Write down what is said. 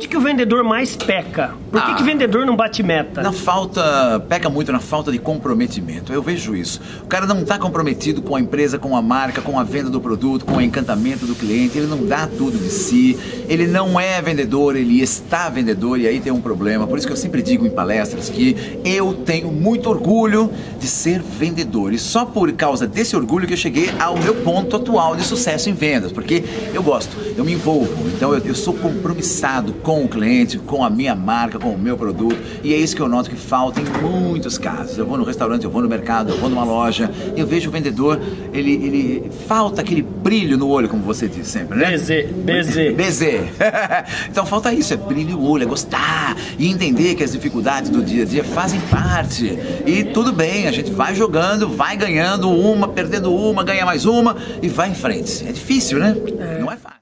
Onde que o vendedor mais peca? Por que, Ah. que vendedor não bate meta? Na falta, peca muito na falta de comprometimento. Eu vejo isso. O cara não está comprometido com a empresa, com a marca, com a venda do produto, com o encantamento do cliente. Ele não dá tudo de si. Ele não é vendedor, ele está vendedor e aí tem um problema. Por isso que eu sempre digo em palestras que eu tenho muito orgulho de ser vendedor. E só por causa desse orgulho que eu cheguei ao meu ponto atual de sucesso em vendas. Porque eu gosto, eu me envolvo. Então eu, eu sou compromissado com o cliente, com a minha marca, com o meu produto. E é isso que eu noto que falta em muitos casos. Eu vou no restaurante, eu vou no mercado, eu vou numa loja, eu vejo o vendedor, ele, ele falta aquele brilho no olho, como você diz sempre, né? BZ, BZ. BZ. então falta isso, é brilho no olho, é gostar e entender que as dificuldades do dia a dia fazem parte. E tudo bem, a gente vai jogando, vai ganhando uma, perdendo uma, ganha mais uma e vai em frente. É difícil, né? Não é fácil.